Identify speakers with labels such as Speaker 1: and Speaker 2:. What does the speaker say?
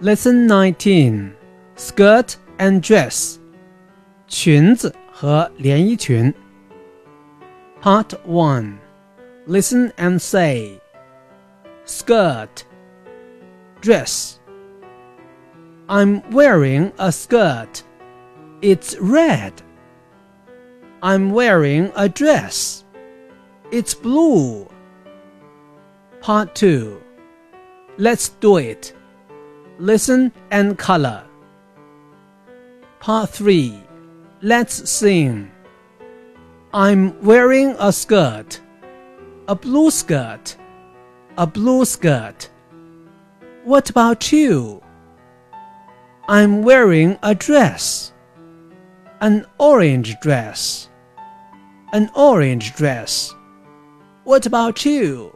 Speaker 1: Lesson 19 Skirt and Dress 裙子和连衣裙 Part 1 Listen and say Skirt Dress I'm wearing a skirt. It's red. I'm wearing a dress. It's blue. Part 2 Let's do it. Listen and color. Part 3 Let's sing. I'm wearing a skirt. A blue skirt. A blue skirt. What about you? I'm wearing a dress. An orange dress. An orange dress. What about you?